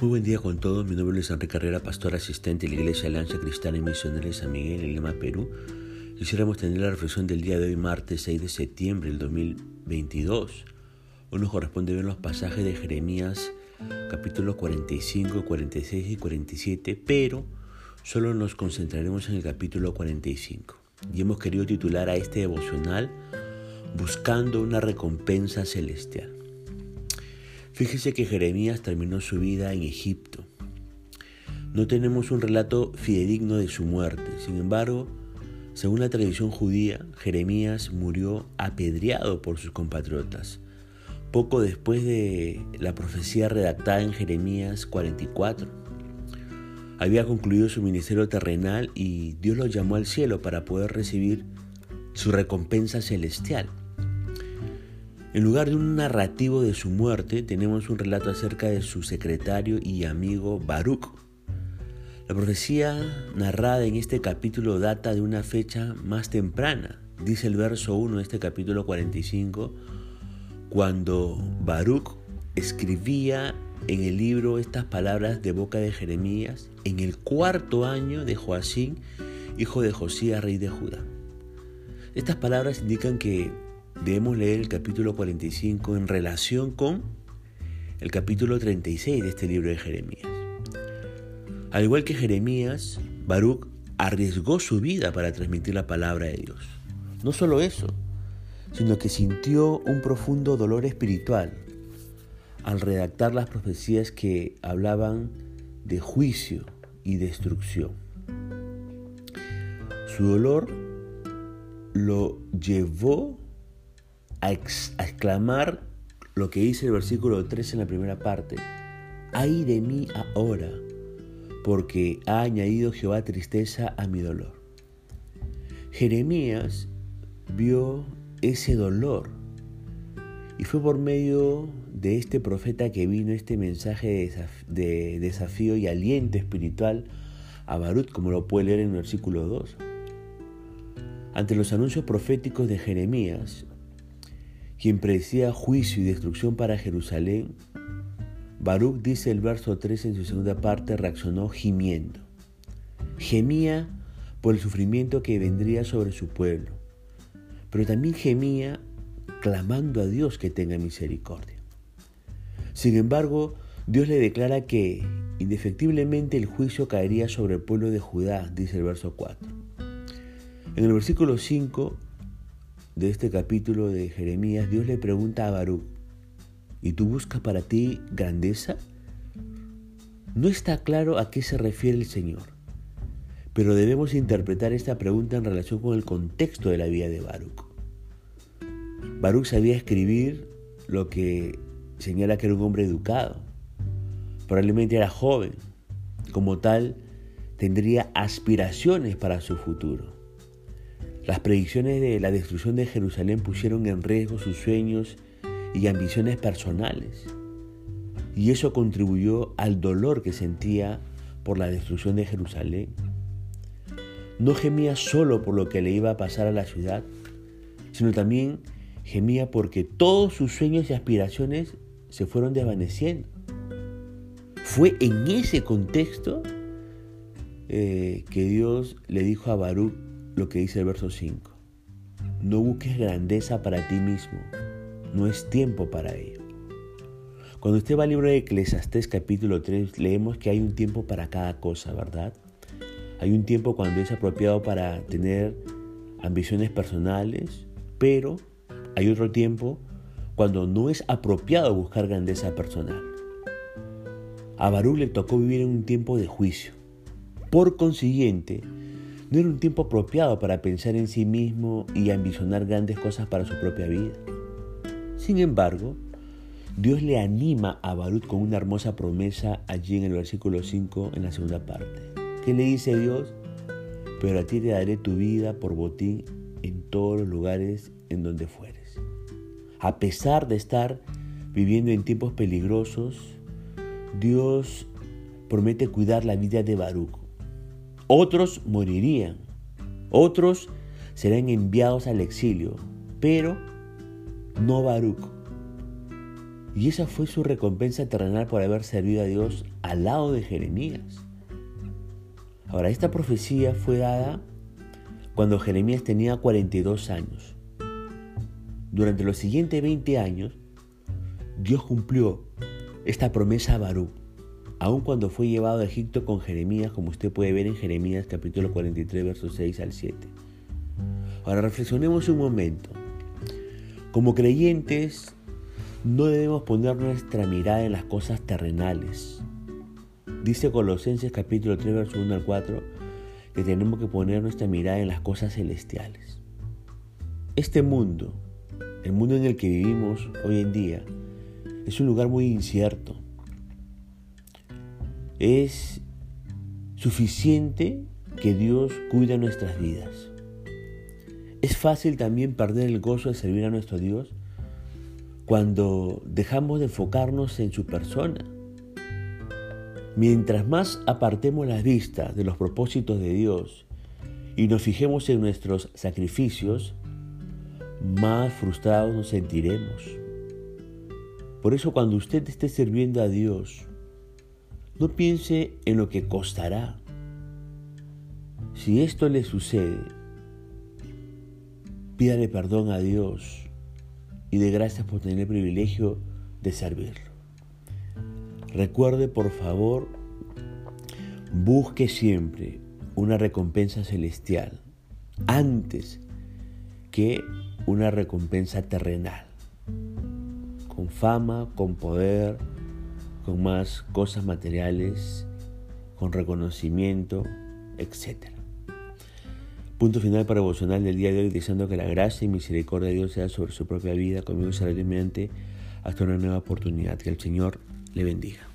Muy buen día con todos, mi nombre es Enrique Carrera, pastor asistente de la Iglesia Alianza Cristiana y Misionera de San Miguel en Lima, Perú. Quisiéramos tener la reflexión del día de hoy, martes 6 de septiembre del 2022. Hoy nos corresponde ver los pasajes de Jeremías capítulos 45, 46 y 47, pero solo nos concentraremos en el capítulo 45. Y hemos querido titular a este devocional Buscando una recompensa celestial. Fíjese que Jeremías terminó su vida en Egipto. No tenemos un relato fidedigno de su muerte. Sin embargo, según la tradición judía, Jeremías murió apedreado por sus compatriotas, poco después de la profecía redactada en Jeremías 44. Había concluido su ministerio terrenal y Dios lo llamó al cielo para poder recibir su recompensa celestial. En lugar de un narrativo de su muerte, tenemos un relato acerca de su secretario y amigo Baruch. La profecía narrada en este capítulo data de una fecha más temprana. Dice el verso 1 de este capítulo 45, cuando Baruch escribía en el libro estas palabras de boca de Jeremías en el cuarto año de Joacín, hijo de Josías, rey de Judá. Estas palabras indican que debemos leer el capítulo 45 en relación con el capítulo 36 de este libro de Jeremías. Al igual que Jeremías, Baruch arriesgó su vida para transmitir la palabra de Dios. No solo eso, sino que sintió un profundo dolor espiritual al redactar las profecías que hablaban de juicio y destrucción. Su dolor lo llevó a, exclamar lo que dice el versículo 3 en la primera parte. Ay de mí ahora, porque ha añadido Jehová tristeza a mi dolor. Jeremías vio ese dolor y fue por medio de este profeta que vino este mensaje de desafío y aliento espiritual a Barut, como lo puede leer en el versículo 2. Ante los anuncios proféticos de Jeremías, quien predecía juicio y destrucción para Jerusalén, Baruch dice el verso 3 en su segunda parte, reaccionó gimiendo. Gemía por el sufrimiento que vendría sobre su pueblo, pero también gemía clamando a Dios que tenga misericordia. Sin embargo, Dios le declara que indefectiblemente el juicio caería sobre el pueblo de Judá, dice el verso 4. En el versículo 5 de este capítulo de Jeremías, Dios le pregunta a Baruch, ¿y tú buscas para ti grandeza? No está claro a qué se refiere el Señor, pero debemos interpretar esta pregunta en relación con el contexto de la vida de Baruch. Baruch sabía escribir lo que señala que era un hombre educado. Probablemente era joven. Como tal, tendría aspiraciones para su futuro. Las predicciones de la destrucción de Jerusalén pusieron en riesgo sus sueños y ambiciones personales. Y eso contribuyó al dolor que sentía por la destrucción de Jerusalén. No gemía solo por lo que le iba a pasar a la ciudad, sino también gemía porque todos sus sueños y aspiraciones se fueron desvaneciendo. Fue en ese contexto eh, que Dios le dijo a Baruch lo que dice el verso 5. No busques grandeza para ti mismo, no es tiempo para ello. Cuando usted va al libro de Eclesiastés capítulo 3, leemos que hay un tiempo para cada cosa, ¿verdad? Hay un tiempo cuando es apropiado para tener ambiciones personales, pero hay otro tiempo cuando no es apropiado buscar grandeza personal. A Barú le tocó vivir en un tiempo de juicio. Por consiguiente, no era un tiempo apropiado para pensar en sí mismo y ambicionar grandes cosas para su propia vida. Sin embargo, Dios le anima a Barut con una hermosa promesa allí en el versículo 5 en la segunda parte. ¿Qué le dice Dios? Pero a ti te daré tu vida por botín en todos los lugares en donde fueres. A pesar de estar viviendo en tiempos peligrosos, Dios promete cuidar la vida de Baruch. Otros morirían, otros serán enviados al exilio, pero no Baruch. Y esa fue su recompensa terrenal por haber servido a Dios al lado de Jeremías. Ahora, esta profecía fue dada cuando Jeremías tenía 42 años. Durante los siguientes 20 años, Dios cumplió esta promesa a Barú, aun cuando fue llevado a Egipto con Jeremías, como usted puede ver en Jeremías capítulo 43, versos 6 al 7. Ahora reflexionemos un momento. Como creyentes, no debemos poner nuestra mirada en las cosas terrenales. Dice Colosenses capítulo 3, verso 1 al 4, que tenemos que poner nuestra mirada en las cosas celestiales. Este mundo, el mundo en el que vivimos hoy en día, es un lugar muy incierto. Es suficiente que Dios cuide nuestras vidas. Es fácil también perder el gozo de servir a nuestro Dios cuando dejamos de enfocarnos en su persona. Mientras más apartemos la vista de los propósitos de Dios y nos fijemos en nuestros sacrificios, más frustrados nos sentiremos. Por eso cuando usted esté sirviendo a Dios, no piense en lo que costará. Si esto le sucede, pídale perdón a Dios y de gracias por tener el privilegio de servirlo. Recuerde, por favor, busque siempre una recompensa celestial antes que una recompensa terrenal, con fama, con poder, con más cosas materiales, con reconocimiento, etc. Punto final para devocional del día de hoy, deseando que la gracia y misericordia de Dios sea sobre su propia vida, conmigo seriamente hasta una nueva oportunidad. Que el Señor le bendiga.